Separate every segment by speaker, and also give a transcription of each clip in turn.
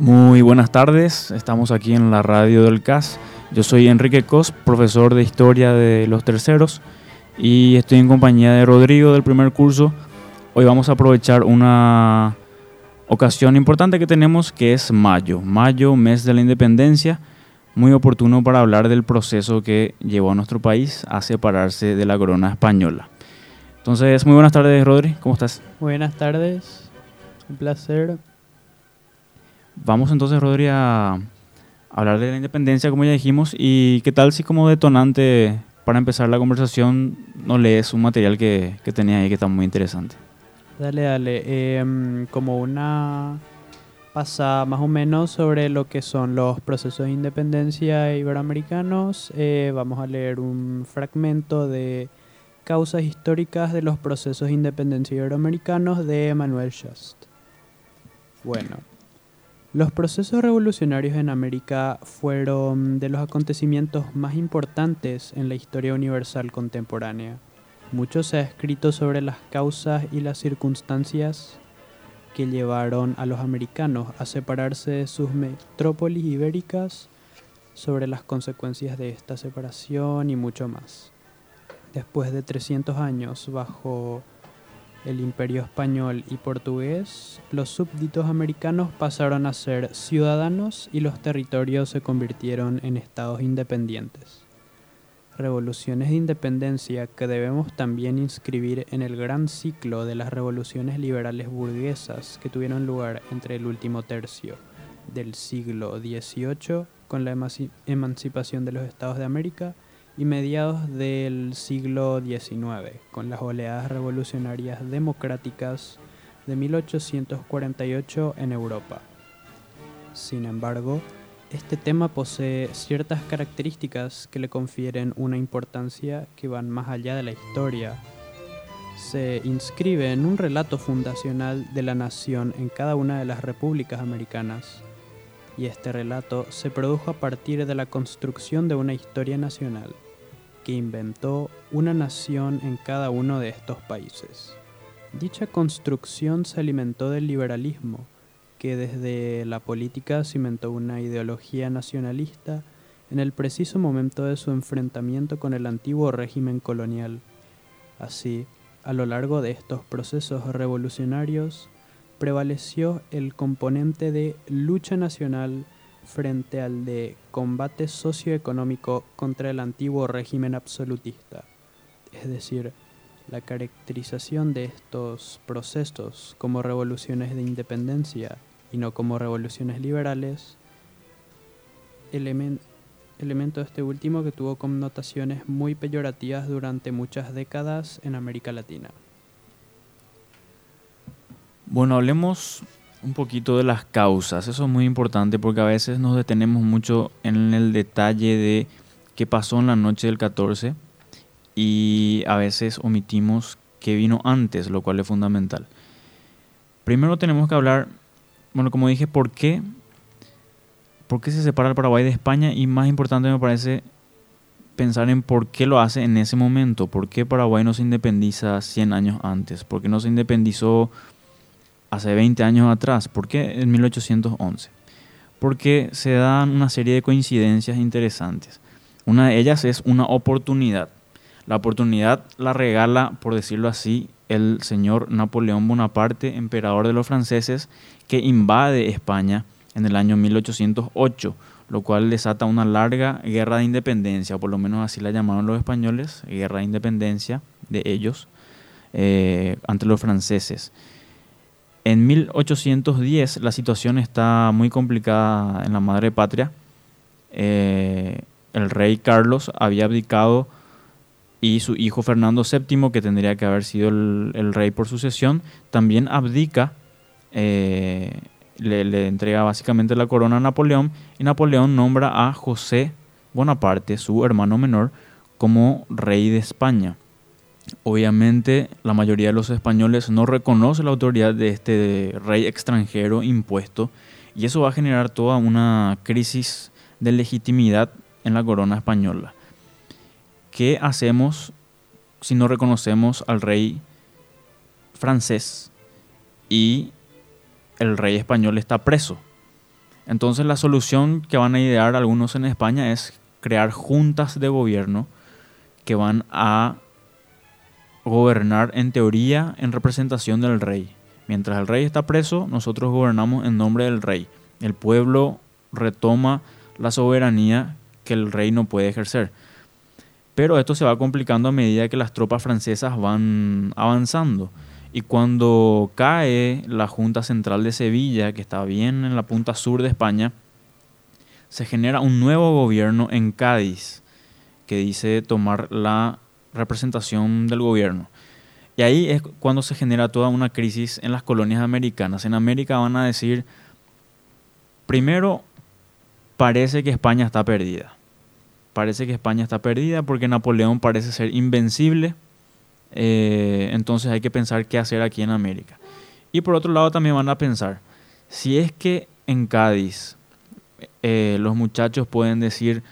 Speaker 1: Muy buenas tardes, estamos aquí en la radio del CAS. Yo soy Enrique Cos, profesor de Historia de los Terceros y estoy en compañía de Rodrigo del primer curso. Hoy vamos a aprovechar una ocasión importante que tenemos que es mayo. Mayo, mes de la independencia, muy oportuno para hablar del proceso que llevó a nuestro país a separarse de la corona española. Entonces, muy buenas tardes, Rodri, ¿cómo estás?
Speaker 2: Buenas tardes, un placer
Speaker 1: Vamos entonces, Rodri, a hablar de la independencia, como ya dijimos, y qué tal si como detonante para empezar la conversación nos lees un material que, que tenía ahí que está muy interesante.
Speaker 2: Dale, dale. Em, como una pasada más o menos sobre lo que son los procesos de independencia iberoamericanos, eh, vamos a leer un fragmento de Causas históricas de los procesos de independencia iberoamericanos de Manuel Schast. Bueno, los procesos revolucionarios en América fueron de los acontecimientos más importantes en la historia universal contemporánea. Mucho se ha escrito sobre las causas y las circunstancias que llevaron a los americanos a separarse de sus metrópolis ibéricas, sobre las consecuencias de esta separación y mucho más. Después de 300 años bajo el imperio español y portugués, los súbditos americanos pasaron a ser ciudadanos y los territorios se convirtieron en estados independientes. Revoluciones de independencia que debemos también inscribir en el gran ciclo de las revoluciones liberales burguesas que tuvieron lugar entre el último tercio del siglo XVIII con la emancipación de los estados de América y mediados del siglo XIX, con las oleadas revolucionarias democráticas de 1848 en Europa. Sin embargo, este tema posee ciertas características que le confieren una importancia que van más allá de la historia. Se inscribe en un relato fundacional de la nación en cada una de las repúblicas americanas, y este relato se produjo a partir de la construcción de una historia nacional que inventó una nación en cada uno de estos países. Dicha construcción se alimentó del liberalismo, que desde la política cimentó una ideología nacionalista en el preciso momento de su enfrentamiento con el antiguo régimen colonial. Así, a lo largo de estos procesos revolucionarios, prevaleció el componente de lucha nacional frente al de combate socioeconómico contra el antiguo régimen absolutista. Es decir, la caracterización de estos procesos como revoluciones de independencia y no como revoluciones liberales, elemento de este último que tuvo connotaciones muy peyorativas durante muchas décadas en América Latina.
Speaker 1: Bueno, hablemos un poquito de las causas. Eso es muy importante porque a veces nos detenemos mucho en el detalle de qué pasó en la noche del 14 y a veces omitimos qué vino antes, lo cual es fundamental. Primero tenemos que hablar, bueno, como dije, por qué, por qué se separa el Paraguay de España y más importante me parece pensar en por qué lo hace en ese momento, por qué Paraguay no se independiza 100 años antes, por qué no se independizó hace 20 años atrás. ¿Por qué en 1811? Porque se dan una serie de coincidencias interesantes. Una de ellas es una oportunidad. La oportunidad la regala, por decirlo así, el señor Napoleón Bonaparte, emperador de los franceses, que invade España en el año 1808, lo cual desata una larga guerra de independencia, o por lo menos así la llamaron los españoles, guerra de independencia de ellos eh, ante los franceses. En 1810 la situación está muy complicada en la madre patria. Eh, el rey Carlos había abdicado y su hijo Fernando VII, que tendría que haber sido el, rey por sucesión, también abdica, eh, le, le, entrega básicamente la corona a Napoleón y Napoleón nombra a José Bonaparte, su hermano menor, como rey de España. Obviamente la mayoría de los españoles no reconoce la autoridad de este rey extranjero impuesto y eso va a generar toda una crisis de legitimidad en la corona española. ¿Qué hacemos si no reconocemos al rey francés y el rey español está preso? Entonces la solución que van a idear algunos en España es crear juntas de gobierno que van a gobernar en teoría en representación del rey. Mientras el rey está preso, nosotros gobernamos en nombre del rey. El pueblo retoma la soberanía que el rey no puede ejercer. Pero esto se va complicando a medida que las tropas francesas van avanzando. Y cuando cae la Junta Central de Sevilla, que está bien en la punta sur de España, se genera un nuevo gobierno en Cádiz que dice tomar la representación del gobierno. Y ahí es cuando se genera toda una crisis en las colonias americanas. En América van a decir, primero, parece que España está perdida. Parece que España está perdida porque Napoleón parece ser invencible. Eh, entonces hay que pensar qué hacer aquí en América. Y por otro lado también van a pensar, si es que en Cádiz eh, los muchachos pueden decir,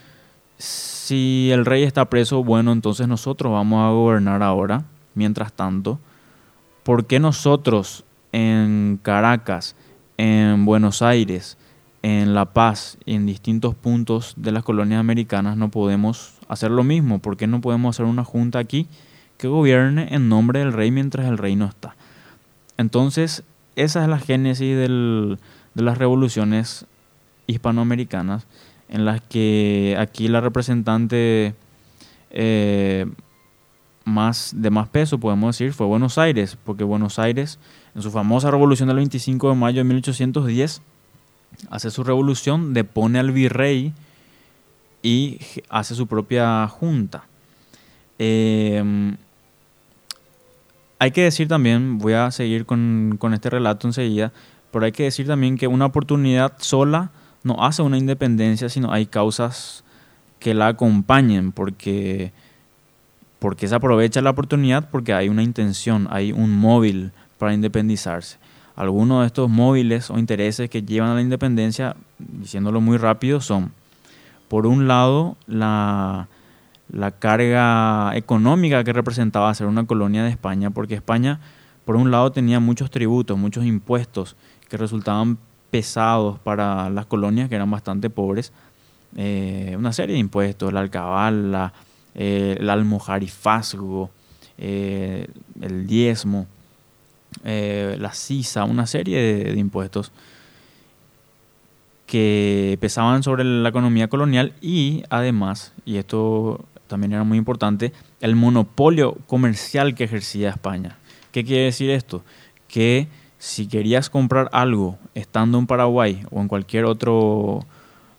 Speaker 1: si el rey está preso, bueno, entonces nosotros vamos a gobernar ahora. Mientras tanto, ¿por qué nosotros en Caracas, en Buenos Aires, en La Paz y en distintos puntos de las colonias americanas no podemos hacer lo mismo? ¿Por qué no podemos hacer una junta aquí que gobierne en nombre del rey mientras el rey no está? Entonces, esa es la génesis de las revoluciones hispanoamericanas en las que aquí la representante eh, más, de más peso, podemos decir, fue Buenos Aires, porque Buenos Aires, en su famosa revolución del 25 de mayo de 1810, hace su revolución, depone al virrey y hace su propia junta. Em, hay que decir también, voy a seguir con, con este relato enseguida, pero hay que decir también que una oportunidad sola no hace una independencia, sino hay causas que la acompañen, porque, porque se aprovecha la oportunidad, porque hay una intención, hay un móvil para independizarse. Algunos de estos móviles o intereses que llevan a la independencia, diciéndolo muy rápido, son, por un lado, la, la carga económica que representaba ser una colonia de España, porque España, por un lado, tenía muchos tributos, muchos impuestos que resultaban pesados para las colonias que eran bastante pobres. Eh, una serie de impuestos, la alcabala, eh, el almojarifazgo, eh, el diezmo, la sisa, una serie de, impuestos que pesaban sobre la economía colonial y además, y esto también era muy importante, el monopolio comercial que ejercía España. ¿Qué quiere decir esto? Que si querías comprar algo estando en Paraguay o en cualquier otro,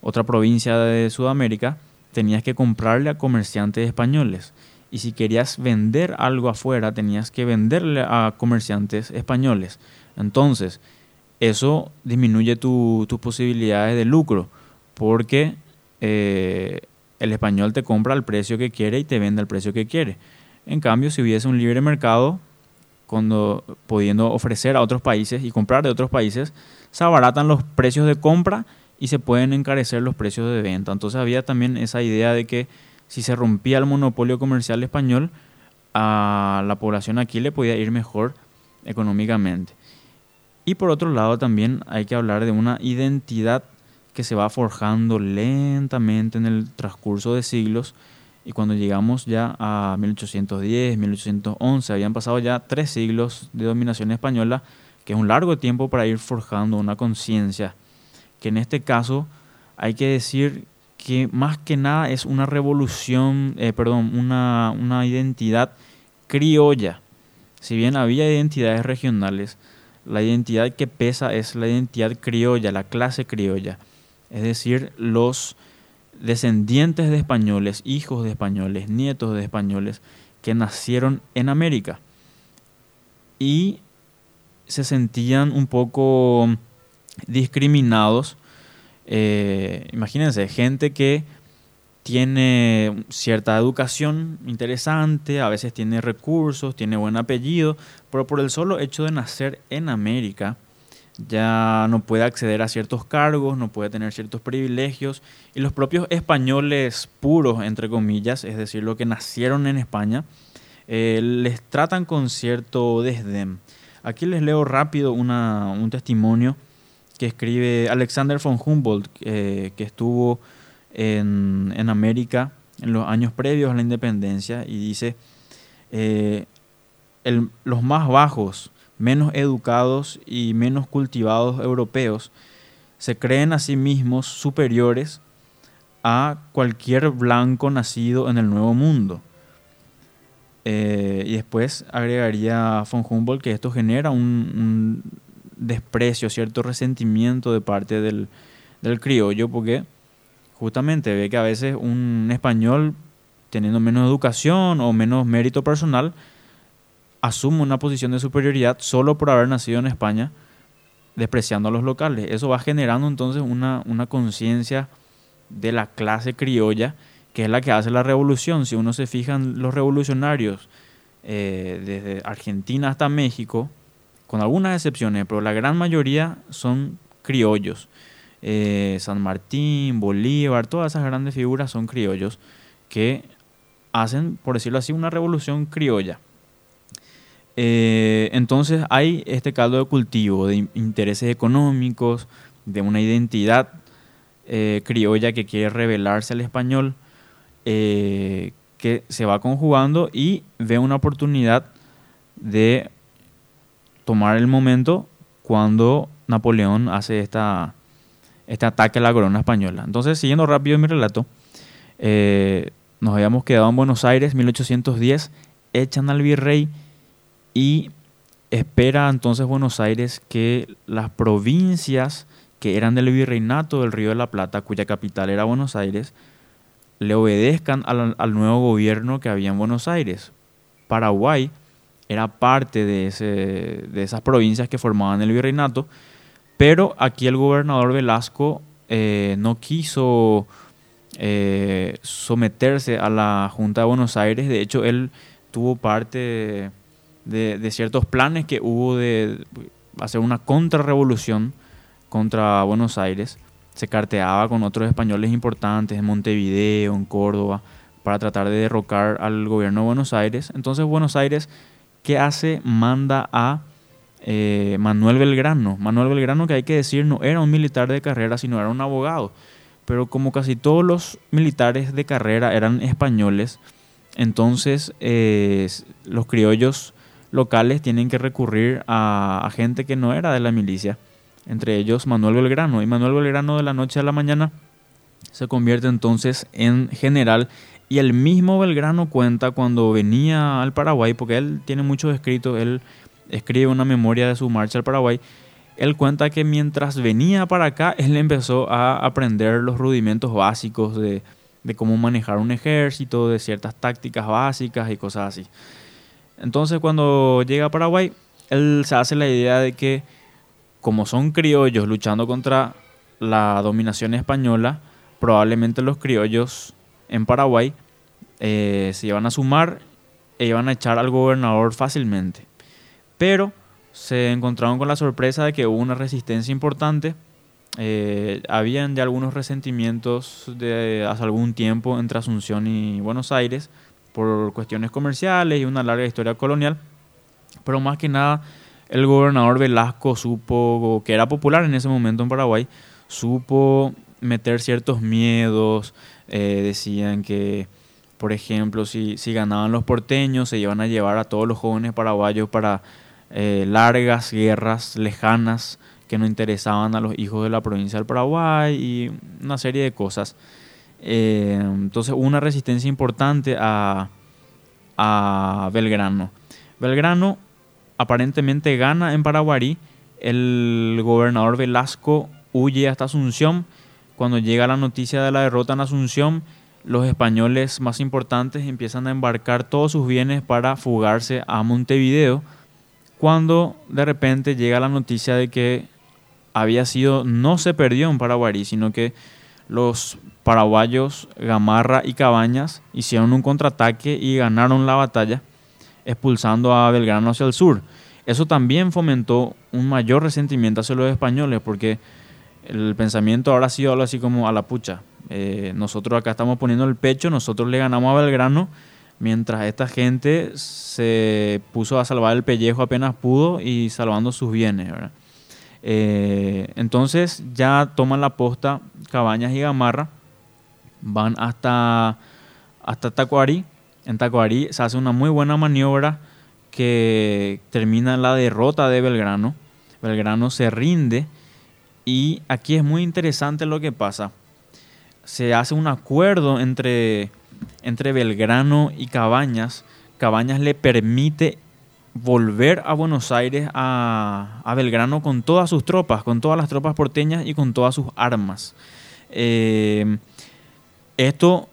Speaker 1: otra provincia de Sudamérica, tenías que comprarle a comerciantes españoles. Y si querías vender algo afuera, tenías que venderle a comerciantes españoles. Entonces, eso disminuye tus posibilidades de lucro, porque eh, el español te compra al precio que quiere y te vende al precio que quiere. En cambio, si hubiese un libre mercado, cuando pudiendo ofrecer a otros países y comprar de otros países, se abaratan los precios de compra y se pueden encarecer los precios de venta. Entonces había también esa idea de que si se rompía el monopolio comercial español, a la población aquí le podía ir mejor económicamente. Y por otro lado también hay que hablar de una identidad que se va forjando lentamente en el transcurso de siglos y cuando llegamos ya a 1810, 1811, habían pasado ya tres siglos de dominación española, que es un largo tiempo para ir forjando una conciencia, que en este caso hay que decir que más que nada es una revolución, eh, perdón, una, una identidad criolla. Si bien había identidades regionales, la identidad que pesa es la identidad criolla, la clase criolla, es decir, los descendientes de españoles, hijos de españoles, nietos de españoles que nacieron en América y se sentían un poco discriminados. Eh, imagínense, gente que tiene cierta educación interesante, a veces tiene recursos, tiene buen apellido, pero por el solo hecho de nacer en América, ya no puede acceder a ciertos cargos, no puede tener ciertos privilegios y los propios españoles puros, entre comillas, es decir, los que nacieron en España, eh, les tratan con cierto desdén. Aquí les leo rápido un testimonio que escribe Alexander von Humboldt, que estuvo en, América en los años previos a la independencia y dice, el, los más bajos, menos educados y menos cultivados europeos se creen a sí mismos superiores a cualquier blanco nacido en el Nuevo Mundo. Eh, y después agregaría von Humboldt que esto genera un, desprecio, cierto resentimiento de parte del, del, criollo, porque justamente ve que a veces un español, teniendo menos educación o menos mérito personal, asume una posición de superioridad solo por haber nacido en España, despreciando a los locales. Eso va generando entonces una, una conciencia de la clase criolla, que es la que hace la revolución. Si uno se fija en los revolucionarios eh, desde Argentina hasta México, con algunas excepciones, pero la gran mayoría son criollos. Eh, San Martín, Bolívar, todas esas grandes figuras son criollos que hacen, por decirlo así, una revolución criolla. Eh, entonces hay este caldo de cultivo de intereses económicos, de una identidad eh, criolla que quiere revelarse al español, eh, que se va conjugando y ve una oportunidad de tomar el momento cuando Napoleón hace esta, este ataque a la corona española. Entonces, siguiendo rápido mi relato, nos habíamos quedado en Buenos Aires, 1810, echan al virrey y espera entonces Buenos Aires que las provincias que eran del virreinato del Río de la Plata, cuya capital era Buenos Aires, le obedezcan al, nuevo gobierno que había en Buenos Aires. Paraguay era parte de, ese, de esas provincias que formaban el virreinato, pero aquí el gobernador Velasco eh, no quiso eh, someterse a la Junta de Buenos Aires, de hecho él tuvo parte de, ciertos planes que hubo de hacer una contrarrevolución contra Buenos Aires. Se carteaba con otros españoles importantes en Montevideo, en Córdoba, para tratar de derrocar al gobierno de Buenos Aires. Entonces Buenos Aires, ¿qué hace? Manda a eh, Manuel Belgrano. Manuel Belgrano, que hay que decir, no era un militar de carrera, sino era un abogado. Pero como casi todos los militares de carrera eran españoles, entonces eh, los criollos locales tienen que recurrir a, gente que no era de la milicia, entre ellos Manuel Belgrano. Y Manuel Belgrano de la noche a la mañana se convierte entonces en general y el mismo Belgrano cuenta cuando venía al Paraguay, porque él tiene muchos escritos, él escribe una memoria de su marcha al Paraguay, él cuenta que mientras venía para acá, él empezó a aprender los rudimentos básicos de cómo manejar un ejército, de ciertas tácticas básicas y cosas así. Entonces cuando llega a Paraguay, él se hace la idea de que como son criollos luchando contra la dominación española, probablemente los criollos en Paraguay eh, se iban a sumar e iban a echar al gobernador fácilmente. Pero se encontraron con la sorpresa de que hubo una resistencia importante. Eh, habían ya algunos resentimientos de hace algún tiempo entre Asunción y Buenos Aires por cuestiones comerciales y una larga historia colonial. Pero más que nada, el gobernador Velasco supo, que era popular en ese momento en Paraguay, supo meter ciertos miedos. Eh, decían que, por ejemplo, si, si ganaban los porteños, se iban a llevar a todos los jóvenes paraguayos para eh, largas guerras lejanas que no interesaban a los hijos de la provincia del Paraguay y una serie de cosas. Eh, entonces una resistencia importante a, a Belgrano. Belgrano aparentemente gana en Paraguarí. El gobernador Velasco huye hasta Asunción. Cuando llega la noticia de la derrota en Asunción, los españoles más importantes empiezan a embarcar todos sus bienes para fugarse a Montevideo. Cuando de repente llega la noticia de que había sido, no se perdió en Paraguarí, sino que los paraguayos Gamarra y Cabañas hicieron un contraataque y ganaron la batalla, expulsando a Belgrano hacia el sur. Eso también fomentó un mayor resentimiento hacia los españoles, porque el pensamiento ahora ha sido así como a la pucha. Eh, nosotros acá estamos poniendo el pecho, nosotros le ganamos a Belgrano, mientras esta gente se puso a salvar el pellejo apenas pudo y salvando sus bienes. Eh, entonces ya toman la posta Cabañas y Gamarra, van hasta, hasta Tacuarí. En Tacuarí se hace una muy buena maniobra que termina la derrota de Belgrano. Belgrano se rinde y aquí es muy interesante lo que pasa. Se hace un acuerdo entre, entre Belgrano y Cabañas. Cabañas le permite volver a Buenos Aires a, Belgrano con todas sus tropas, con todas las tropas porteñas y con todas sus armas. Eh, esto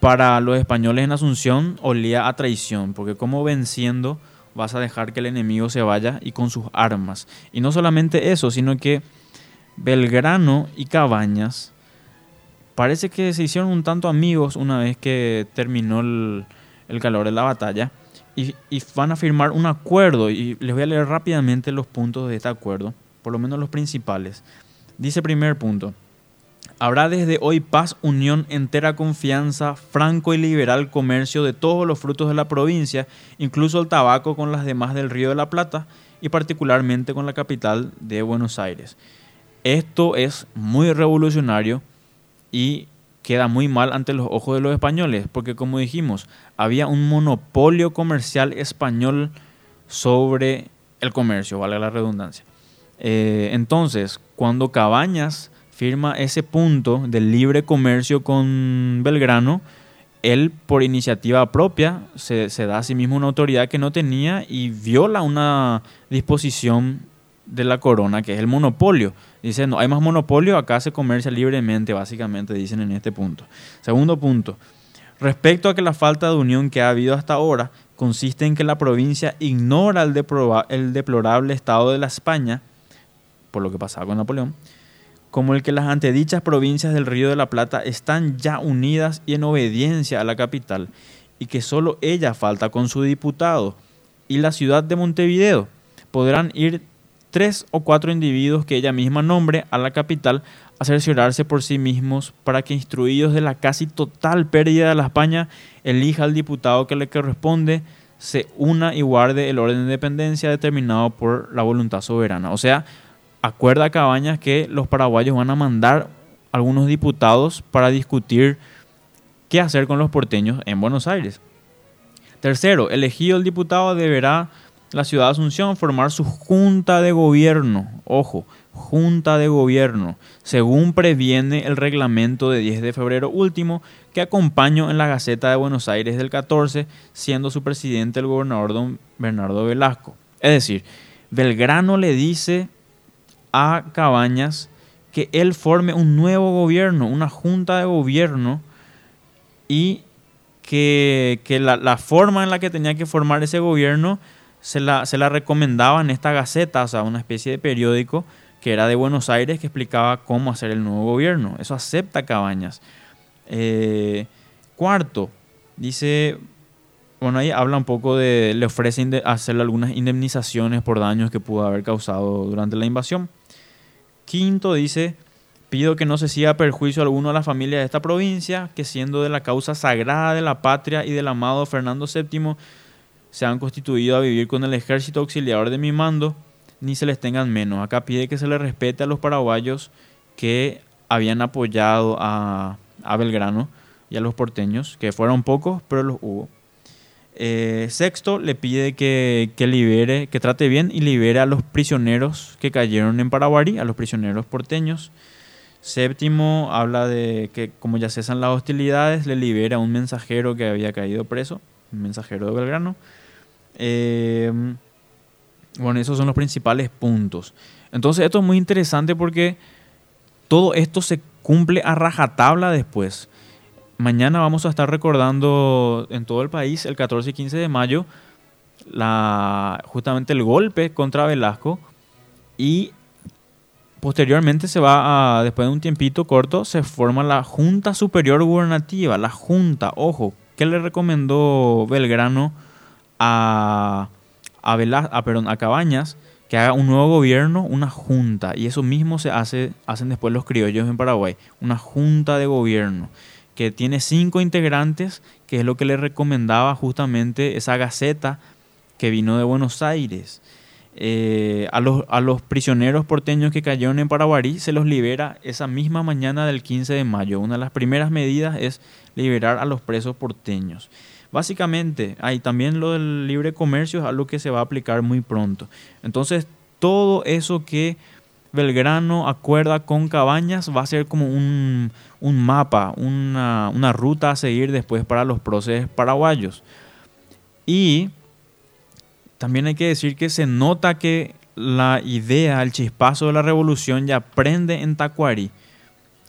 Speaker 1: para los españoles en Asunción olía a traición, porque como venciendo vas a dejar que el enemigo se vaya y con sus armas. Y no solamente eso, sino que Belgrano y Cabañas parece que se hicieron un tanto amigos una vez que terminó el, el calor de la batalla y, van a firmar un acuerdo y les voy a leer rápidamente los puntos de este acuerdo, por lo menos los principales. Dice primer punto, habrá desde hoy paz, unión, entera confianza, franco y liberal comercio de todos los frutos de la provincia, incluso el tabaco con las demás del Río de la Plata y particularmente con la capital de Buenos Aires. Esto es muy revolucionario y queda muy mal ante los ojos de los españoles, porque como dijimos, había un monopolio comercial español sobre el comercio, vale la redundancia. Eh, entonces, cuando Cabañas firma ese punto del libre comercio con Belgrano, él por iniciativa propia se, da a sí mismo una autoridad que no tenía y viola una disposición de la corona, que es el monopolio. Dicen, no hay más monopolio, acá se comercia libremente, básicamente dicen en este punto. Segundo punto, respecto a que la falta de unión que ha habido hasta ahora consiste en que la provincia ignora el, el deplorable estado de la España, por lo que pasaba con Napoleón, como el que las antedichas provincias del Río de la Plata están ya unidas y en obediencia a la capital, y que solo ella falta con su diputado, y la ciudad de Montevideo podrán ir tres o cuatro individuos que ella misma nombre a la capital a cerciorarse por sí mismos para que instruidos de la casi total pérdida de la España elija al diputado que le corresponde, se una y guarde el orden de independencia determinado por la voluntad soberana. O sea, acuerda Cabañas que los paraguayos van a mandar algunos diputados para discutir qué hacer con los porteños en Buenos Aires. Tercero, elegido el diputado deberá la ciudad de Asunción formar su junta de gobierno. Ojo, junta de gobierno, según previene el reglamento de 10 de febrero último que acompaño en la Gaceta de Buenos Aires del 14, siendo su presidente el gobernador don Bernardo Velasco. Es decir, Belgrano le dice a Cabañas que él forme un nuevo gobierno, una junta de gobierno y que, la, la forma en la que tenía que formar ese gobierno se la, se la recomendaba en esta gaceta, o sea, una especie de periódico que era de Buenos Aires que explicaba cómo hacer el nuevo gobierno. Eso acepta Cabañas. Eh, cuarto, dice, bueno, ahí habla un poco de, le ofrece hacerle algunas indemnizaciones por daños que pudo haber causado durante la invasión. Quinto, dice, pido que no se siga perjuicio alguno a la familia de esta provincia, que siendo de la causa sagrada de la patria y del amado Fernando VII, se han constituido a vivir con el ejército auxiliador de mi mando, ni se les tengan menos. Acá pide que se les respete a los paraguayos que habían apoyado a, Belgrano y a los porteños, que fueron pocos, pero los hubo. Eh, sexto, le pide que, que, libere, que trate bien y libere a los prisioneros que cayeron en Paraguay, a los prisioneros porteños. Séptimo, habla de que como ya cesan las hostilidades, le libera a un mensajero que había caído preso, un mensajero de Belgrano. Eh, bueno, esos son los principales puntos. Entonces esto es muy interesante porque todo esto se cumple a rajatabla después. Mañana vamos a estar recordando en todo el país, el 14 y 15 de mayo, justamente el golpe contra Velasco y posteriormente se va a, después de un tiempito corto, se forma la Junta Superior Gubernativa, la Junta, ojo, ¿qué le recomendó Belgrano? a, a, a, perdón, a Cabañas que haga un nuevo gobierno, una junta. Y eso mismo se hace, hacen después los criollos en Paraguay. Una junta de gobierno que tiene cinco integrantes, que es lo que le recomendaba justamente esa gaceta que vino de Buenos Aires. eh, a, los, a los prisioneros porteños que cayeron en Paraguarí se los libera esa misma mañana del 15 de mayo. Una de las primeras medidas es liberar a los presos porteños. Básicamente, hay también lo del libre comercio es algo que se va a aplicar muy pronto. Entonces, todo eso que Belgrano acuerda con Cabañas va a ser como un, mapa, una, una, ruta a seguir después para los procesos paraguayos. Y también hay que decir que se nota que la idea, el chispazo de la revolución ya prende en Tacuarí,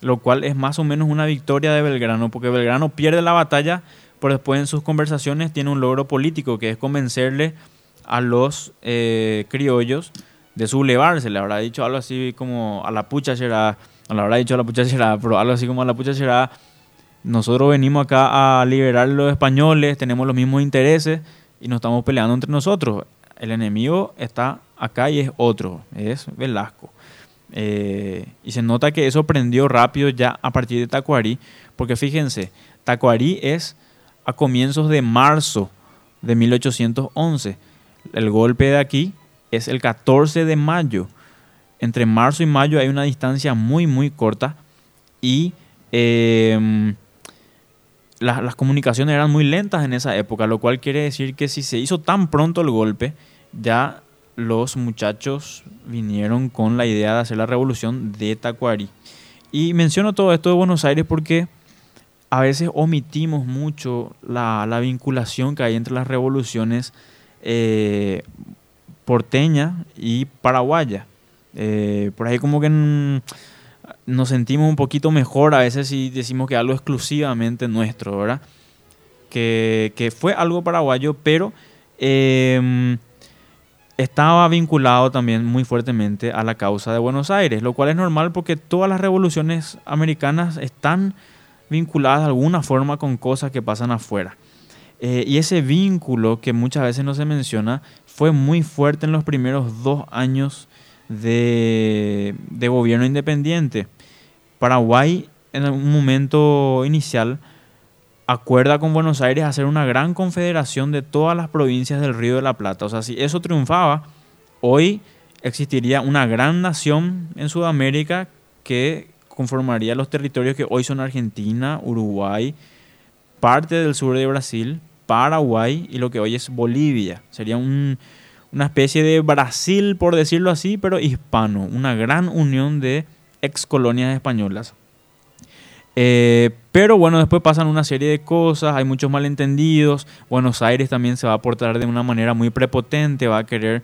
Speaker 1: lo cual es más o menos una victoria de Belgrano, porque Belgrano pierde la batalla, pero después en sus conversaciones tiene un logro político, que es convencerle a los eh, criollos de sublevarse. Le habrá dicho algo así como a la pucha será, le habrá dicho a la pucha será, pero algo así como a la pucha será, nosotros venimos acá a liberar a los españoles, tenemos los mismos intereses, y nos estamos peleando entre nosotros. El enemigo está acá y es otro, es Velasco. Eh, y se nota que eso prendió rápido ya a partir de Tacuarí, porque fíjense, Tacuarí es a comienzos de marzo de 1811. El golpe de aquí es el 14 de mayo. Entre marzo y mayo hay una distancia muy, muy corta y eh, las comunicaciones eran muy lentas en esa época, lo cual quiere decir que si se hizo tan pronto el golpe, ya los muchachos vinieron con la idea de hacer la revolución de Tacuari. Y menciono todo esto de Buenos Aires porque a veces omitimos mucho la, vinculación que hay entre las revoluciones eh, porteña y paraguaya. Eh, por ahí como que nos sentimos un poquito mejor a veces si decimos que algo exclusivamente nuestro, ¿verdad? Que, fue algo paraguayo, pero em, estaba vinculado también muy fuertemente a la causa de Buenos Aires, lo cual es normal porque todas las revoluciones americanas están vinculadas de alguna forma con cosas que pasan afuera. Eh, y ese vínculo que muchas veces no se menciona fue muy fuerte en los primeros dos años de, gobierno independiente. Paraguay en un momento inicial acuerda con Buenos Aires hacer una gran confederación de todas las provincias del Río de la Plata. O sea, si eso triunfaba, hoy existiría una gran nación en Sudamérica que conformaría los territorios que hoy son Argentina, Uruguay, parte del sur de Brasil, Paraguay y lo que hoy es Bolivia. Sería un, una especie de Brasil, por decirlo así, pero hispano, una gran unión de ex colonias españolas. Eh, pero bueno, después pasan una serie de cosas, hay muchos malentendidos. Buenos Aires también se va a portar de una manera muy prepotente, va a querer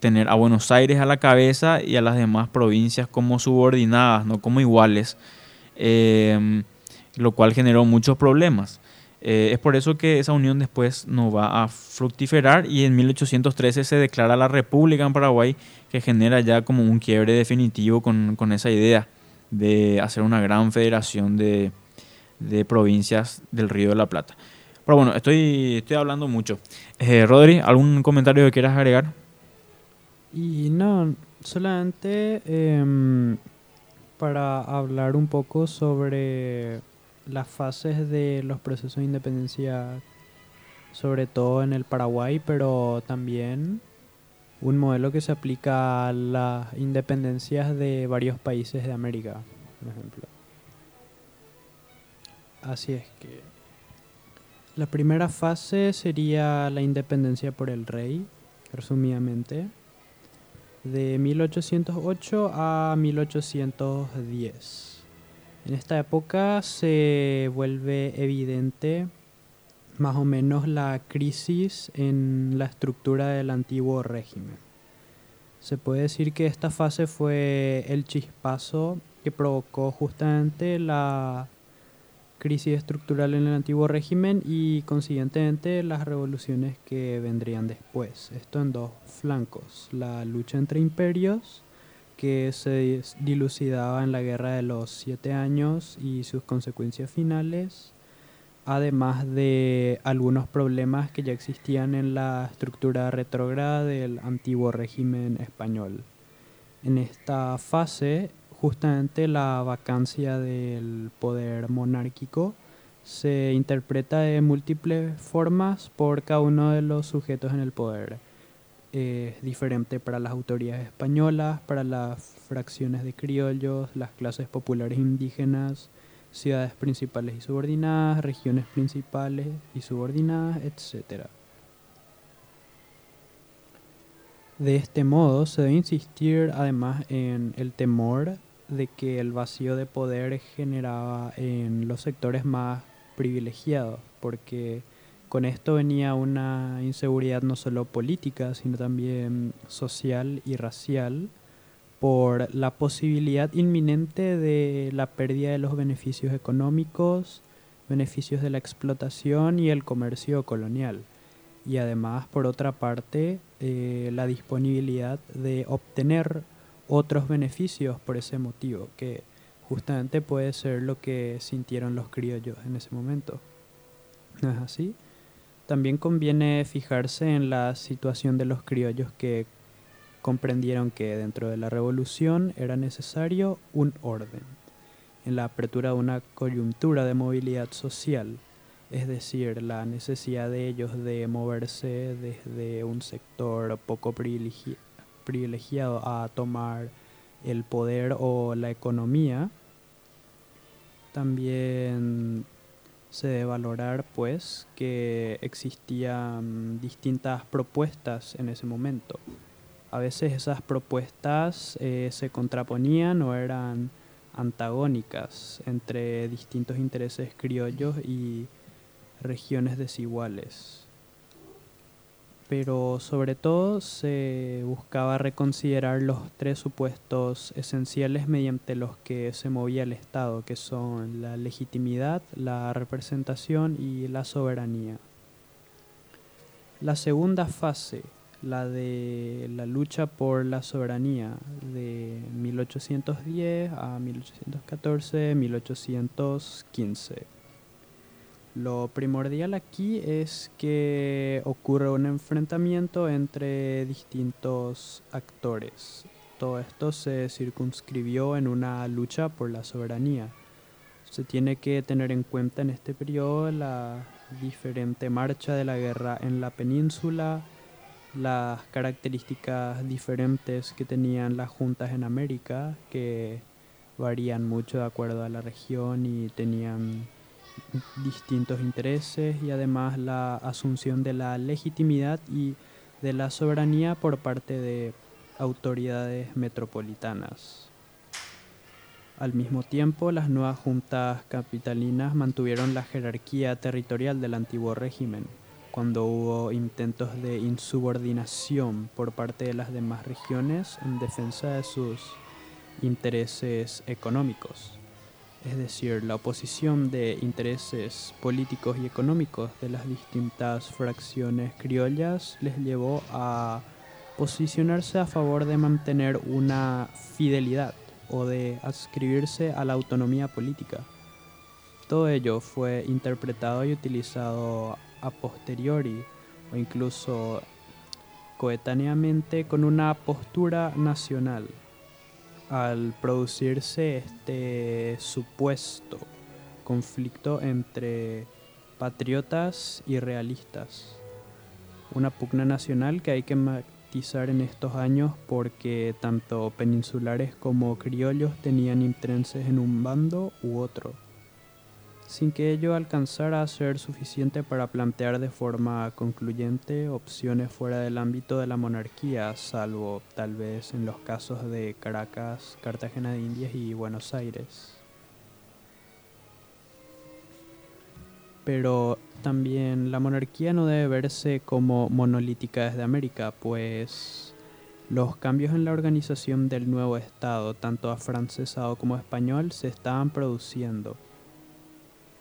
Speaker 1: tener a Buenos Aires a la cabeza y a las demás provincias como subordinadas, no como iguales, eh, lo cual generó muchos problemas. Eh, es por eso que esa unión después no va a fructiferar y en 1813 se declara la República en Paraguay que genera ya como un quiebre definitivo con, esa idea de hacer una gran federación de, provincias del Río de la Plata. Pero bueno, estoy, estoy hablando mucho. Eh, Rodri, ¿algún comentario que quieras agregar?
Speaker 2: Y no, solamente em, para hablar un poco sobre las fases de los procesos de independencia, sobre todo en el Paraguay, pero también un modelo que se aplica a las independencias de varios países de América, por ejemplo. Así es que la primera fase sería la independencia por el rey, resumidamente, de 1808 a 1810. En esta época se vuelve evidente más o menos la crisis en la estructura del antiguo régimen. Se puede decir que esta fase fue el chispazo que provocó justamente la crisis estructural en el antiguo régimen y consiguientemente las revoluciones que vendrían después. Esto en dos flancos, la lucha entre imperios que se dilucidaba en la Guerra de los Siete Años y sus consecuencias finales, además de algunos problemas que ya existían en la estructura retrógrada del antiguo régimen español. En esta fase, justamente la vacancia del poder monárquico se interpreta de múltiples formas por cada uno de los sujetos en el poder es diferente para las autoridades españolas, para las fracciones de criollos, las clases populares indígenas, ciudades principales y subordinadas, regiones principales y subordinadas, etc. De este modo, se debe insistir además en el temor de que el vacío de poder generaba en los sectores más privilegiados, porque con esto venía una inseguridad no solo política, sino también social y racial, por la posibilidad inminente de la pérdida de los beneficios económicos, beneficios de la explotación y el comercio colonial. Y además, por otra parte, eh, la disponibilidad de obtener otros beneficios por ese motivo, que justamente puede ser lo que sintieron los criollos en ese momento. ¿No es así? También conviene fijarse en la situación de los criollos que comprendieron que dentro de la revolución era necesario un orden, en la apertura de una coyuntura de movilidad social, es decir, la necesidad de ellos de moverse desde un sector poco privilegiado a tomar el poder o la economía, también se debe valorar pues que existían distintas propuestas en ese momento. A veces esas propuestas eh, se contraponían o eran antagónicas entre distintos intereses criollos y regiones desiguales pero sobre todo se buscaba reconsiderar los tres supuestos esenciales mediante los que se movía el Estado, que son la legitimidad, la representación y la soberanía. La segunda fase, la de la lucha por la soberanía de 1810 a 1814, 1815 lo primordial aquí es que ocurre un enfrentamiento entre distintos actores. Todo esto se circunscribió en una lucha por la soberanía. Se tiene que tener en cuenta en este periodo la diferente marcha de la guerra en la península, las características diferentes que tenían las juntas en América, que varían mucho de acuerdo a la región y tenían distintos intereses y además la asunción de la legitimidad y de la soberanía por parte de autoridades metropolitanas. Al mismo tiempo, las nuevas juntas capitalinas mantuvieron la jerarquía territorial del antiguo régimen, cuando hubo intentos de insubordinación por parte de las demás regiones en defensa de sus intereses económicos es decir, la oposición de intereses políticos y económicos de las distintas fracciones criollas les llevó a posicionarse a favor de mantener una fidelidad o de adscribirse a la autonomía política. Todo ello fue interpretado y utilizado a posteriori o incluso coetáneamente con una postura nacional al producirse este supuesto conflicto entre patriotas y realistas. Una pugna nacional que hay que matizar en estos años porque tanto peninsulares como criollos tenían intereses en un bando u otro sin que ello alcanzara a ser suficiente para plantear de forma concluyente opciones fuera del ámbito de la monarquía, salvo tal vez en los casos de Caracas, Cartagena de Indias y Buenos Aires. Pero también la monarquía no debe verse como monolítica desde América, pues los cambios en la organización del nuevo Estado, tanto afrancesado como español, se estaban produciendo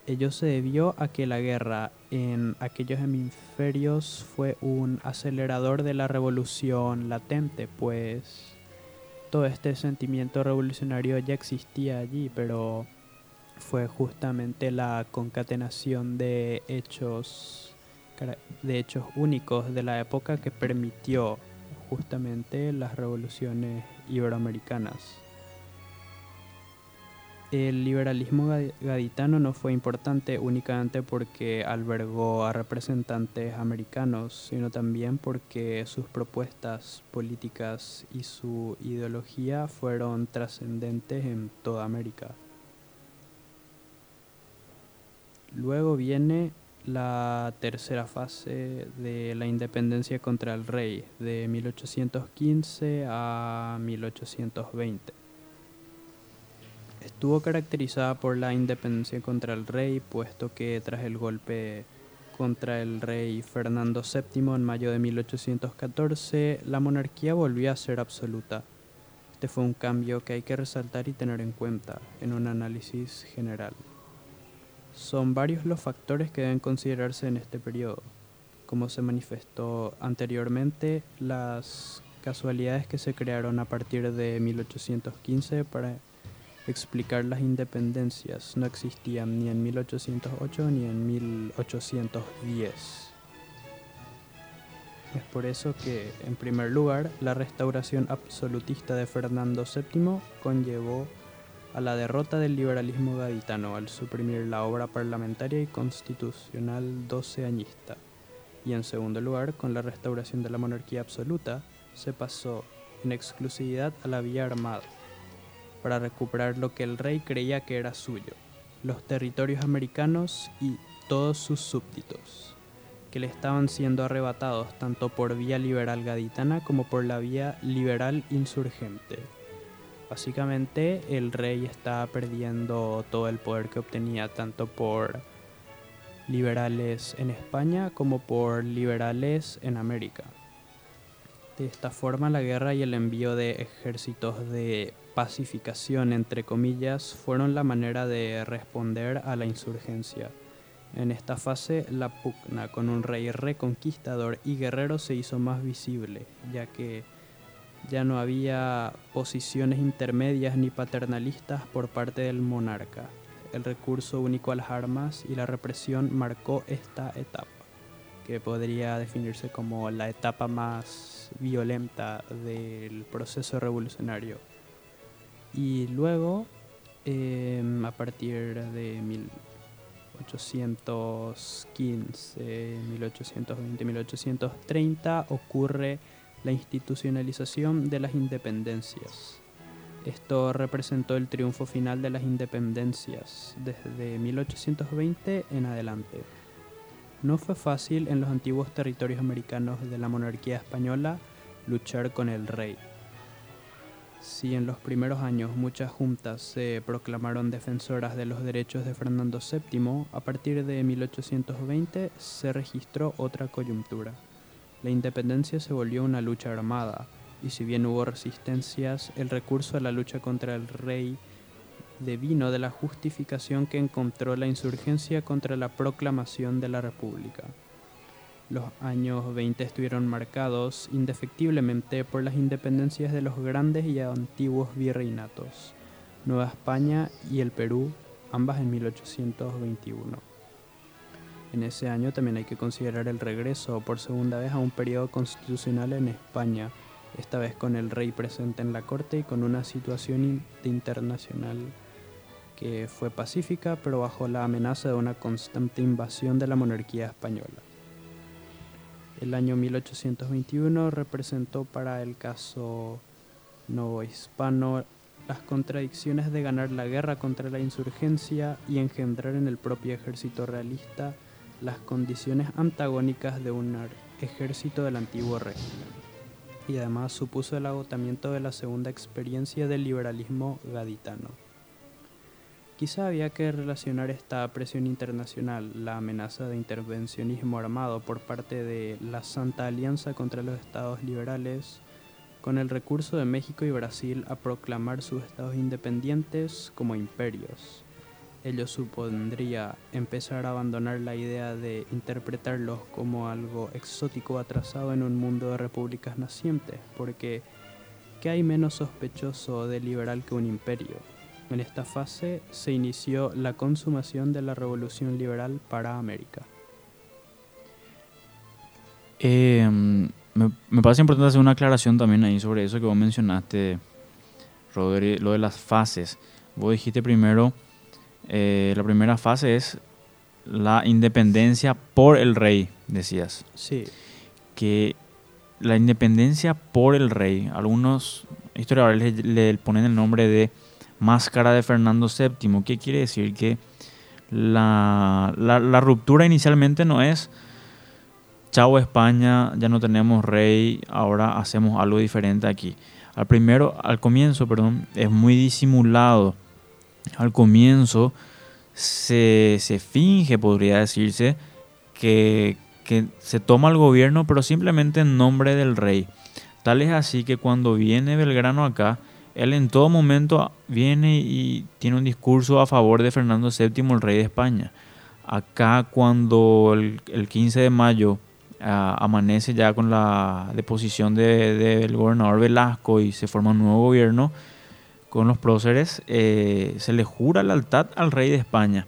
Speaker 2: Ello se debió a que la guerra en aquellos hemisferios fue un acelerador de la revolución latente, pues todo este sentimiento revolucionario ya existía allí, pero fue justamente la concatenación de hechos de hechos únicos de la época que permitió justamente las revoluciones iberoamericanas. El liberalismo gaditano no fue importante únicamente porque albergó a representantes americanos, sino también porque sus propuestas políticas y su ideología fueron trascendentes en toda América. Luego viene la tercera fase de la independencia contra el rey, de 1815 a 1820. Estuvo caracterizada por la independencia contra el rey, puesto que tras el golpe contra el rey Fernando VII en mayo de 1814, la monarquía volvió a ser absoluta. Este fue un cambio que hay que resaltar y tener en cuenta en un análisis general. Son varios los factores que deben considerarse en este periodo. Como se manifestó anteriormente, las casualidades que se crearon a partir de 1815 para explicar las independencias no existían ni en 1808 ni en 1810. Es por eso que, en primer lugar, la restauración absolutista de Fernando VII conllevó a la derrota del liberalismo gaditano al suprimir la obra parlamentaria y constitucional doceañista. Y en segundo lugar, con la restauración de la monarquía absoluta, se pasó en exclusividad a la vía armada, para recuperar lo que el rey creía que era suyo, los territorios americanos y todos sus súbditos, que le estaban siendo arrebatados tanto por vía liberal gaditana como por la vía liberal insurgente. Básicamente el rey está perdiendo todo el poder que obtenía tanto por liberales en España como por liberales en América. De esta forma la guerra y el envío de ejércitos de pacificación, entre comillas, fueron la manera de responder a la insurgencia. En esta fase, la pugna con un rey reconquistador y guerrero se hizo más visible, ya que ya no había posiciones intermedias ni paternalistas por parte del monarca. El recurso único a las armas y la represión marcó esta etapa, que podría definirse como la etapa más violenta del proceso revolucionario. Y luego, em, a partir de 1815, 1820, 1830, ocurre la institucionalización de las independencias. Esto representó el triunfo final de las independencias desde 1820 en adelante. No fue fácil en los antiguos territorios americanos de la monarquía española luchar con el rey. Si en los primeros años muchas juntas se proclamaron defensoras de los derechos de Fernando VII, a partir de 1820 se registró otra coyuntura la independencia se volvió una lucha armada, y si bien hubo resistencias, el recurso a la lucha contra el rey devino de la justificación que encontró la insurgencia contra la proclamación de la República. Los años 20 estuvieron marcados indefectiblemente por las independencias de los grandes y antiguos virreinatos, Nueva España y el Perú, ambas en 1821. En ese año también hay que considerar el regreso por segunda vez a un periodo constitucional en España, esta vez con el rey presente en la corte y con una situación internacional que fue pacífica pero bajo la amenaza de una constante invasión de la monarquía española. El año 1821 representó para el caso novohispano las contradicciones de ganar la guerra contra la insurgencia y engendrar en el propio ejército realista las condiciones antagónicas de un ejército del antiguo régimen, y además supuso el agotamiento de la segunda experiencia del liberalismo gaditano. Quizá había que relacionar esta presión internacional, la amenaza de intervencionismo armado por parte de la Santa Alianza contra los Estados liberales, con el recurso de México y Brasil a proclamar sus estados independientes como imperios, ello supondría empezar a abandonar la idea de interpretarlos como algo exótico atrasado en un mundo de repúblicas nacientes, porque ¿qué hay menos sospechoso de liberal que un imperio? En esta fase se inició la consumación de la revolución liberal para América.
Speaker 1: Em, me, parece importante hacer una aclaración también ahí sobre eso que vos mencionaste, Rodri, lo de las fases. Vos dijiste primero, eh, la primera fase es la independencia por el rey, decías.
Speaker 2: Sí.
Speaker 1: Que la independencia por el rey, algunos historiadores le, le ponen el nombre de máscara de Fernando VII. ¿Qué quiere decir? Que la, la, ruptura inicialmente no es chao España, ya no tenemos rey, ahora hacemos algo diferente aquí. Al primero, al comienzo, perdón, es muy disimulado. Al comienzo se, se finge, podría decirse, que, que se toma el gobierno, pero simplemente en nombre del rey. Tal es así que cuando viene Belgrano acá, él en todo momento viene y tiene un discurso a favor de Fernando VII, el rey de España. Acá cuando el, el 15 de mayo amanece ya con la deposición del de, gobernador Velasco y se forma un nuevo gobierno con los próceres, eh, se le jura lealtad al rey de España.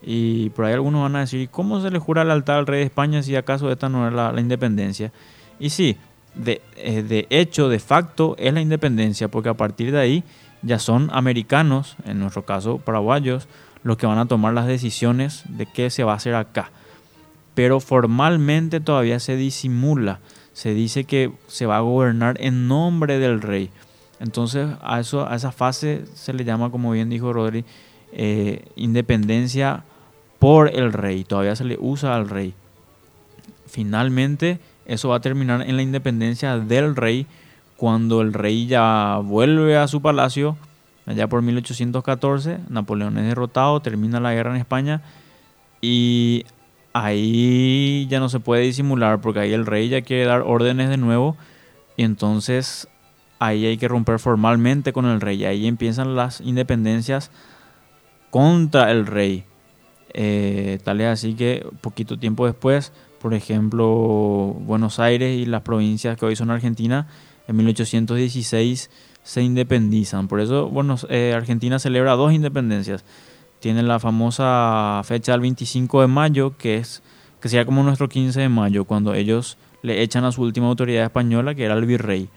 Speaker 1: Y por ahí algunos van a decir, ¿cómo se le jura lealtad al rey de España si acaso esta no es la, la independencia? Y sí, de, eh, de, hecho, de facto, es la independencia, porque a partir de ahí ya son americanos, en nuestro caso paraguayos, los que van a tomar las decisiones de qué se va a hacer acá pero formalmente todavía se disimula. Se dice que se va a gobernar en nombre del rey. Entonces a, eso, a esa fase se le llama, como bien dijo Rodri, eh, independencia por el rey. Todavía se le usa al rey. Finalmente eso va a terminar en la independencia del rey cuando el rey ya vuelve a su palacio. Allá por 1814, Napoleón es derrotado, termina la guerra en España y ahí ya no se puede disimular porque ahí el rey ya quiere dar órdenes de nuevo y entonces ahí hay que romper formalmente con el rey ahí empiezan las independencias contra el rey. Eh, tal es así que poquito tiempo después, por ejemplo, Buenos Aires y las provincias que hoy son Argentina, en 1816 se independizan. Por eso bueno, eh, Argentina celebra dos independencias tiene la famosa fecha del 25 de mayo, que es que sería como nuestro 15 de mayo, cuando ellos le echan a su última autoridad española, que era el virrey.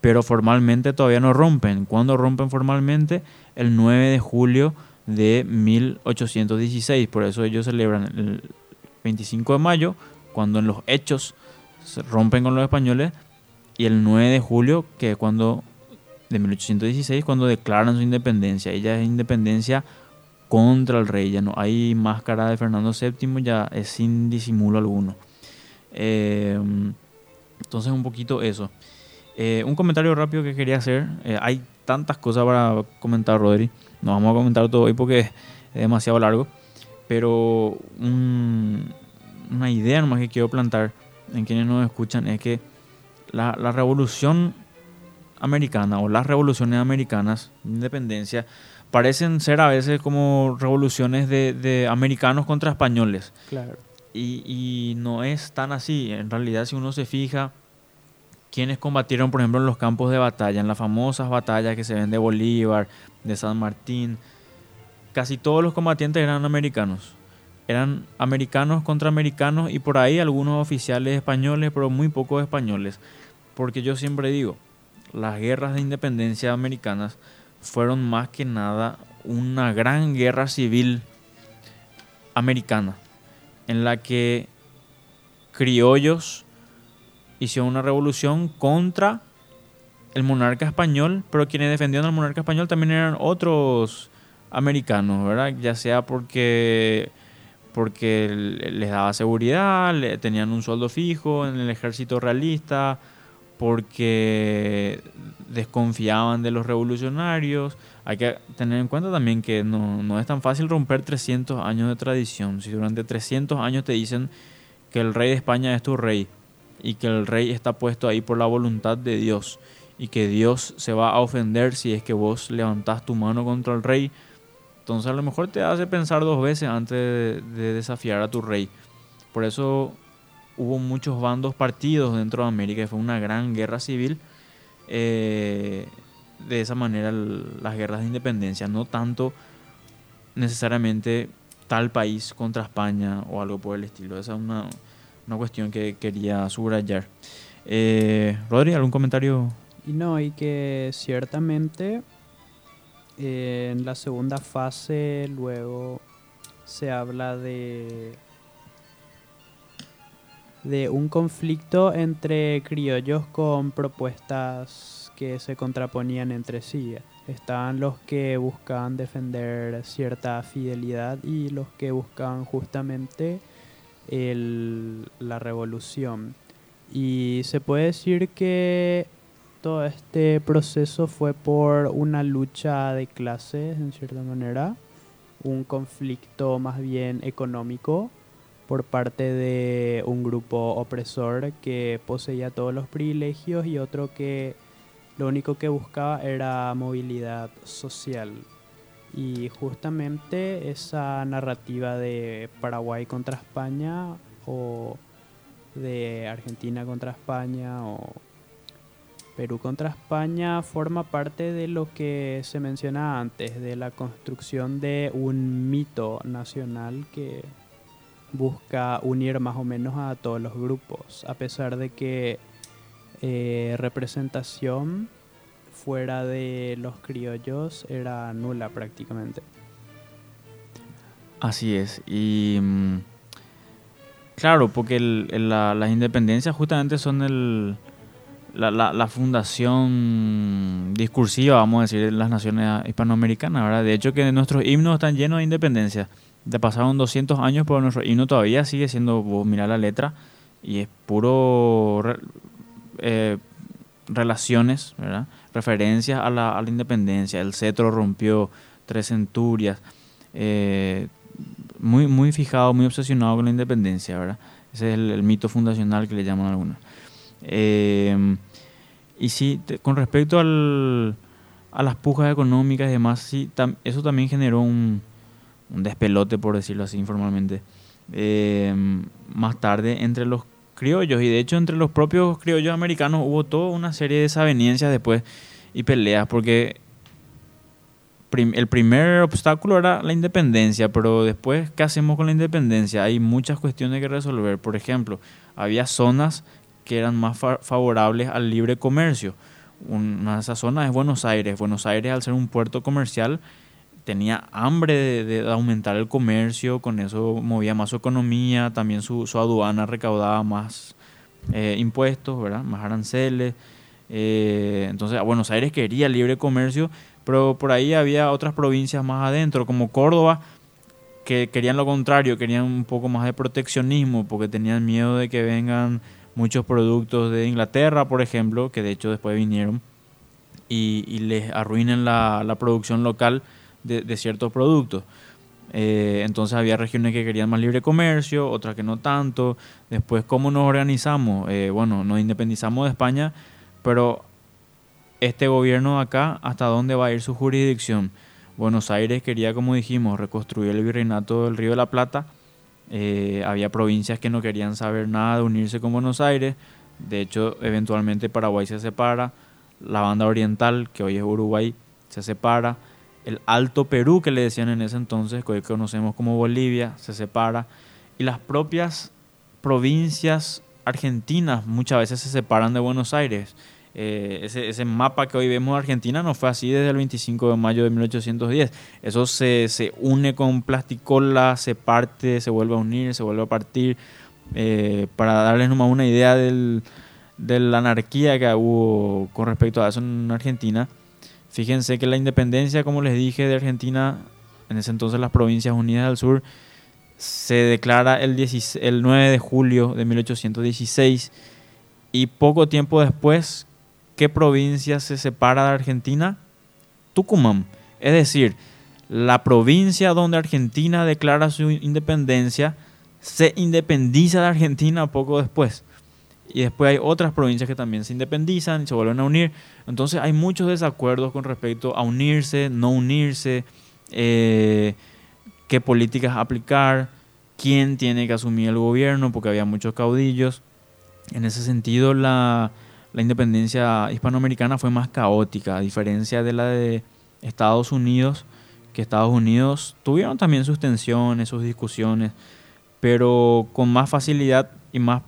Speaker 1: Pero formalmente todavía no rompen. ¿Cuándo rompen formalmente? El 9 de julio de 1816. Por eso ellos celebran el 25 de mayo, cuando en los hechos se rompen con los españoles, y el 9 de julio, que es cuando de 1816, cuando declaran su independencia. Ella es independencia contra el rey, ya no hay máscara de Fernando VII, ya es sin disimulo alguno. Eh, entonces un poquito eso. Eh, un comentario rápido que quería hacer. Eh, hay tantas cosas para comentar, Rodri. No vamos a comentar todo hoy porque es demasiado largo. Pero una idea nomás que quiero plantar en quienes nos escuchan es que la, la revolución americana o las revoluciones americanas, independencia, parecen ser a veces como revoluciones de, de americanos contra españoles.
Speaker 2: Claro.
Speaker 1: Y, y, no es tan así. En realidad, si uno se fija, quienes combatieron, por ejemplo, en los campos de batalla, en las famosas batallas que se ven de Bolívar, de San Martín, casi todos los combatientes eran americanos. Eran americanos contra americanos y por ahí algunos oficiales españoles, pero muy pocos españoles. Porque yo siempre digo, las guerras de independencia americanas fueron más que nada una gran guerra civil americana en la que criollos hicieron una revolución contra el monarca español, pero quienes defendían al monarca español también eran otros americanos, ¿verdad? Ya sea porque porque les daba seguridad, tenían un sueldo fijo en el ejército realista, porque desconfiaban de los revolucionarios. Hay que tener en cuenta también que no, no, es tan fácil romper 300 años de tradición. Si durante 300 años te dicen que el rey de España es tu rey y que el rey está puesto ahí por la voluntad de Dios y que Dios se va a ofender si es que vos levantás tu mano contra el rey, entonces a lo mejor te hace pensar dos veces antes de, de desafiar a tu rey. Por eso hubo muchos bandos partidos dentro de América, fue una gran guerra civil. Eh, de esa manera las guerras de independencia, no tanto necesariamente tal país contra España o algo por el estilo. Esa es una, una cuestión que quería subrayar. Eh, Rodri, ¿algún comentario?
Speaker 2: Y no, y que ciertamente Eh, en la segunda fase luego se habla de de un conflicto entre criollos con propuestas que se contraponían entre sí. Estaban los que buscaban defender cierta fidelidad y los que buscaban justamente la revolución. Y se puede decir que todo este proceso fue por una lucha de clases, en cierta manera, un conflicto más bien económico por parte de un grupo opresor que poseía todos los privilegios y otro que lo único que buscaba era movilidad social. Y justamente esa narrativa de Paraguay contra España o de Argentina contra España o Perú contra España forma parte de lo que se menciona antes, de la construcción de un mito nacional que busca unir más o menos a todos los grupos, a pesar de que eh, representación fuera de los criollos era nula prácticamente.
Speaker 1: Así es, y mm, claro, porque las independencias justamente son el, la, fundación discursiva, vamos a decir, de las naciones hispanoamericanas, ¿verdad? De hecho que nuestros himnos están llenos de independencia. De pasaron 200 años, pero nuestro himno todavía sigue siendo, vos mirá la letra, y es puro eh, relaciones, ¿verdad? Referencias a la, a la, independencia. El cetro rompió tres centurias. Eh, muy, fijado, muy obsesionado con la independencia, ¿verdad? Ese es el, mito fundacional que le llaman algunos. Eh, y sí, con respecto al, a las pujas económicas y demás, sí, eso también generó un, un despelote, por decirlo así informalmente, eh, más tarde entre los criollos. Y de hecho entre los propios criollos americanos hubo toda una serie de desavenencias después y peleas, porque el primer obstáculo era la independencia, pero después, ¿qué hacemos con la independencia? Hay muchas cuestiones que resolver. Por ejemplo, había zonas que eran más favorables al libre comercio. Una de esas zonas es Buenos Aires. Buenos Aires, al ser un puerto comercial, tenía hambre de, aumentar el comercio, con eso movía más su economía, también su, aduana recaudaba más eh, impuestos, ¿verdad? más aranceles. Eh, entonces, Buenos Aires quería libre comercio, pero por ahí había otras provincias más adentro, como Córdoba, que querían lo contrario, querían un poco más de proteccionismo, porque tenían miedo de que vengan muchos productos de Inglaterra, por ejemplo, que de hecho después vinieron, y, les arruinen la, la producción local de, ciertos productos. Eh, entonces había regiones que querían más libre comercio, otras que no tanto. Después, ¿cómo nos organizamos? Eh, bueno, nos independizamos de España, pero este gobierno acá, ¿hasta dónde va a ir su jurisdicción? Buenos Aires quería, como dijimos, reconstruir el virreinato del Río de la Plata. Eh, había provincias que no querían saber nada de unirse con Buenos Aires. De hecho, eventualmente Paraguay se separa. La banda oriental, que hoy es Uruguay, se separa el Alto Perú, que le decían en ese entonces, que hoy conocemos como Bolivia, se separa, y las propias provincias argentinas muchas veces se separan de Buenos Aires. Eh, ese, ese, mapa que hoy vemos de Argentina no fue así desde el 25 de mayo de 1810. Eso se, se une con plasticola, se parte, se vuelve a unir, se vuelve a partir. Eh, para darles nomás una idea del, de la anarquía que hubo con respecto a eso en Argentina, Fíjense que la independencia, como les dije, de Argentina, en ese entonces las Provincias Unidas del Sur, se declara el, el 9 de julio de 1816 y poco tiempo después, ¿qué provincia se separa de Argentina? Tucumán. Es decir, la provincia donde Argentina declara su independencia se independiza de Argentina poco después y después hay otras provincias que también se independizan y se vuelven a unir. Entonces hay muchos desacuerdos con respecto a unirse, no unirse, eh, qué políticas aplicar, quién tiene que asumir el gobierno, porque había muchos caudillos. En ese sentido, la, la independencia hispanoamericana fue más caótica, a diferencia de la de Estados Unidos, que Estados Unidos tuvieron también sus tensiones, sus discusiones, pero con más facilidad y más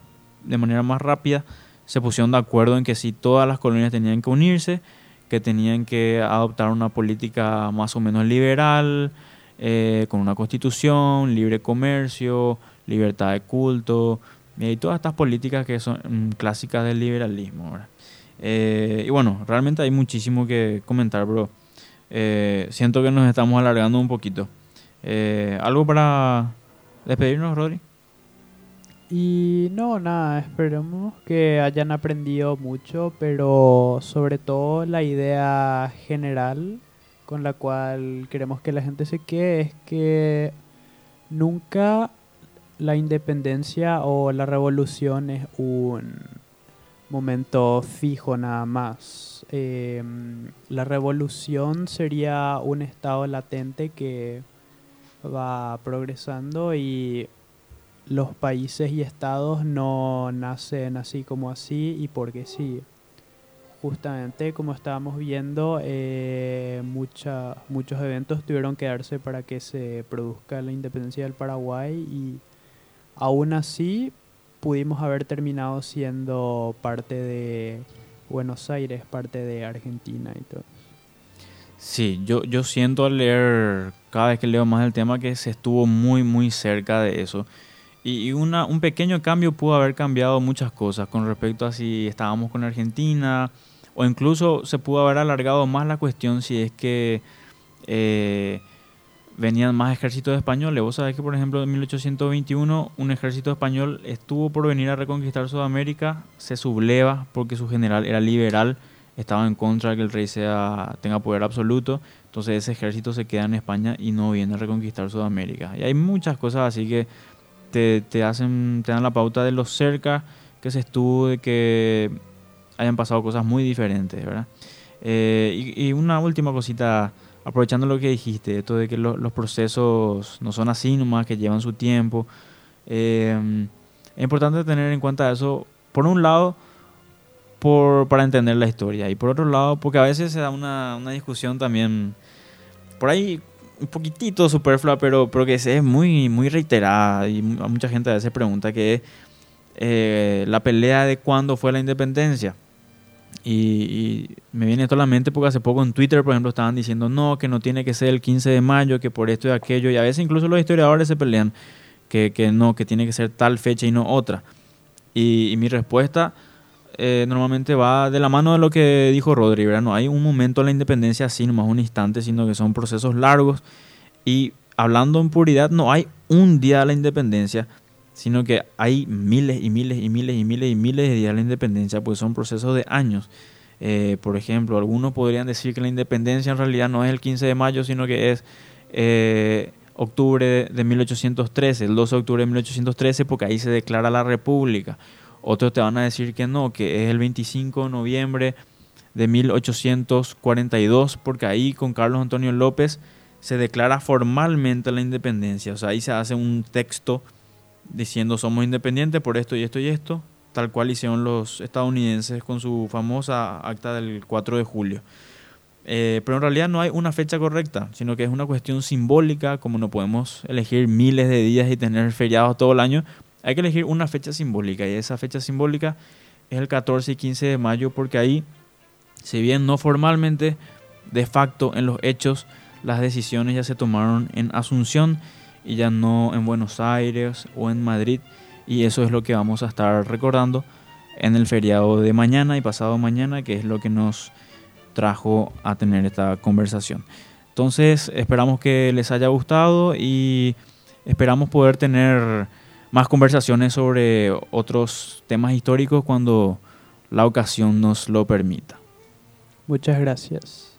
Speaker 1: de manera más rápida, se pusieron de acuerdo en que si todas las colonias tenían que unirse, que tenían que adoptar una política más o menos liberal, eh, con una constitución, libre comercio, libertad de culto, y todas estas políticas que son mm, clásicas del liberalismo. Eh, y bueno, realmente hay muchísimo que comentar, pero eh, siento que nos estamos alargando un poquito. ¿Algo para despedirnos, Rodri?
Speaker 2: Y no, nada, esperemos que hayan aprendido mucho, pero sobre todo la idea general con la cual queremos que la gente se quede es que nunca la independencia o la revolución es un momento fijo nada más. Em, la revolución sería un estado latente que va progresando y los países y estados no nacen así como así y porque sí. Justamente como estábamos viendo, eh, muchos eventos tuvieron que darse para que se produzca la independencia del Paraguay y aún así pudimos haber terminado siendo parte de Buenos Aires, parte de Argentina y todo.
Speaker 1: Sí, yo, yo siento al leer, cada vez que leo más el tema, que se estuvo muy, muy cerca de eso. Y una, un pequeño cambio pudo haber cambiado muchas cosas con respecto a si estábamos con Argentina o incluso se pudo haber alargado más la cuestión si es que eh, venían más ejércitos españoles. Vos sabés que, por ejemplo, en 1821 un ejército español estuvo por venir a reconquistar Sudamérica, se subleva porque su general era liberal, estaba en contra de que el rey sea, tenga poder absoluto. Entonces ese ejército se queda en España y no viene a reconquistar Sudamérica. Y hay muchas cosas así que te, hacen, te dan la pauta de lo cerca que se estuvo de que hayan pasado cosas muy diferentes, ¿verdad? Eh, y, una última cosita, aprovechando lo que dijiste, esto de que los procesos no son así nomás, que llevan su tiempo. Eh, es importante tener en cuenta eso, por un lado, por, para entender la historia, y por otro lado, porque a veces se da una, una discusión también, por ahí un poquitito superflua, pero, pero que es muy, muy reiterada y mucha gente a veces pregunta que eh, la pelea de cuándo fue la independencia. Y, me viene esto a la mente porque hace poco en Twitter, por ejemplo, estaban diciendo no, que no tiene que ser el 15 de mayo, que por esto y aquello, y a veces incluso los historiadores se pelean que, que no, que tiene que ser tal fecha y no otra. Y mi respuesta eh, normalmente va de la mano de lo que dijo Rodri, No hay un momento de la independencia así, nomás un instante, sino que son procesos largos. Y hablando en puridad, no hay un día de la independencia, sino que hay miles y miles y miles y miles y miles de días de la independencia, pues son procesos de años. Eh, por ejemplo, algunos podrían decir que la independencia en realidad no es el 15 de mayo, sino que es eh, octubre de 1813, el 12 de octubre de 1813, porque ahí se declara la república. Otros te van a decir que no, que es el 25 de noviembre de 1842, porque ahí con Carlos Antonio López se declara formalmente la independencia. O sea, ahí se hace un texto diciendo somos independientes por esto y esto y esto, tal cual hicieron los estadounidenses con su famosa acta del 4 de julio. Eh, pero en realidad no hay una fecha correcta, sino que es una cuestión simbólica, como no podemos elegir miles de días y tener feriados todo el año, hay que elegir una fecha simbólica y esa fecha simbólica es el 14 y 15 de mayo porque ahí, si bien no formalmente, de facto en los hechos las decisiones ya se tomaron en Asunción y ya no en Buenos Aires o en Madrid y eso es lo que vamos a estar recordando en el feriado de mañana y pasado mañana que es lo que nos trajo a tener esta conversación. Entonces esperamos que les haya gustado y esperamos poder tener más conversaciones sobre otros temas históricos cuando la ocasión nos lo permita.
Speaker 2: Muchas gracias.